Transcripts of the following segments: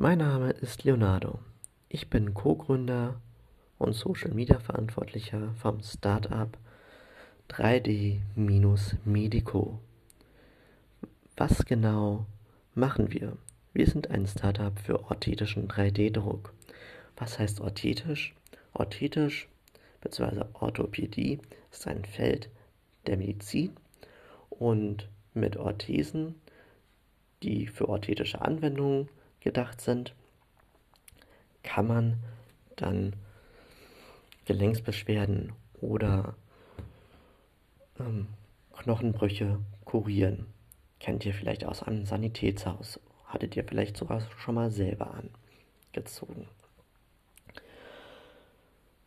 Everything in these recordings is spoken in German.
Mein Name ist Leonardo. Ich bin Co-Gründer und Social Media Verantwortlicher vom Startup 3D-Medico. Was genau machen wir? Wir sind ein Startup für orthitischen 3D-Druck. Was heißt orthisch? Orthisch bzw. Orthopädie ist ein Feld der Medizin und mit Orthesen, die für orthotische Anwendungen gedacht sind, kann man dann Gelenksbeschwerden oder ähm, Knochenbrüche kurieren. Kennt ihr vielleicht aus einem Sanitätshaus? Hattet ihr vielleicht sogar schon mal selber angezogen?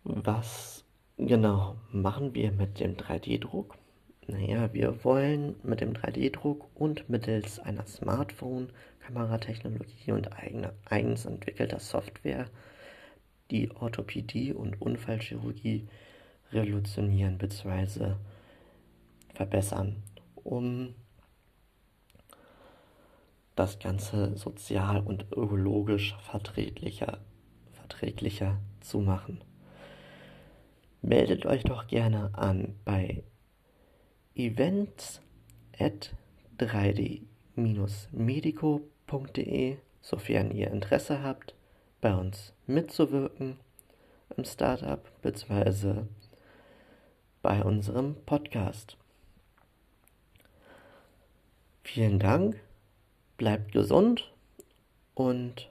Was genau machen wir mit dem 3D-Druck? Naja, wir wollen mit dem 3D-Druck und mittels einer Smartphone-Kameratechnologie und eigener, eigens entwickelter Software die Orthopädie und Unfallchirurgie revolutionieren bzw. verbessern, um das Ganze sozial und ökologisch verträglicher, verträglicher zu machen. Meldet euch doch gerne an bei events at 3d-medico.de, sofern ihr Interesse habt, bei uns mitzuwirken im Startup bzw. bei unserem Podcast. Vielen Dank, bleibt gesund und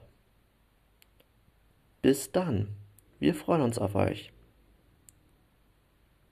bis dann. Wir freuen uns auf euch.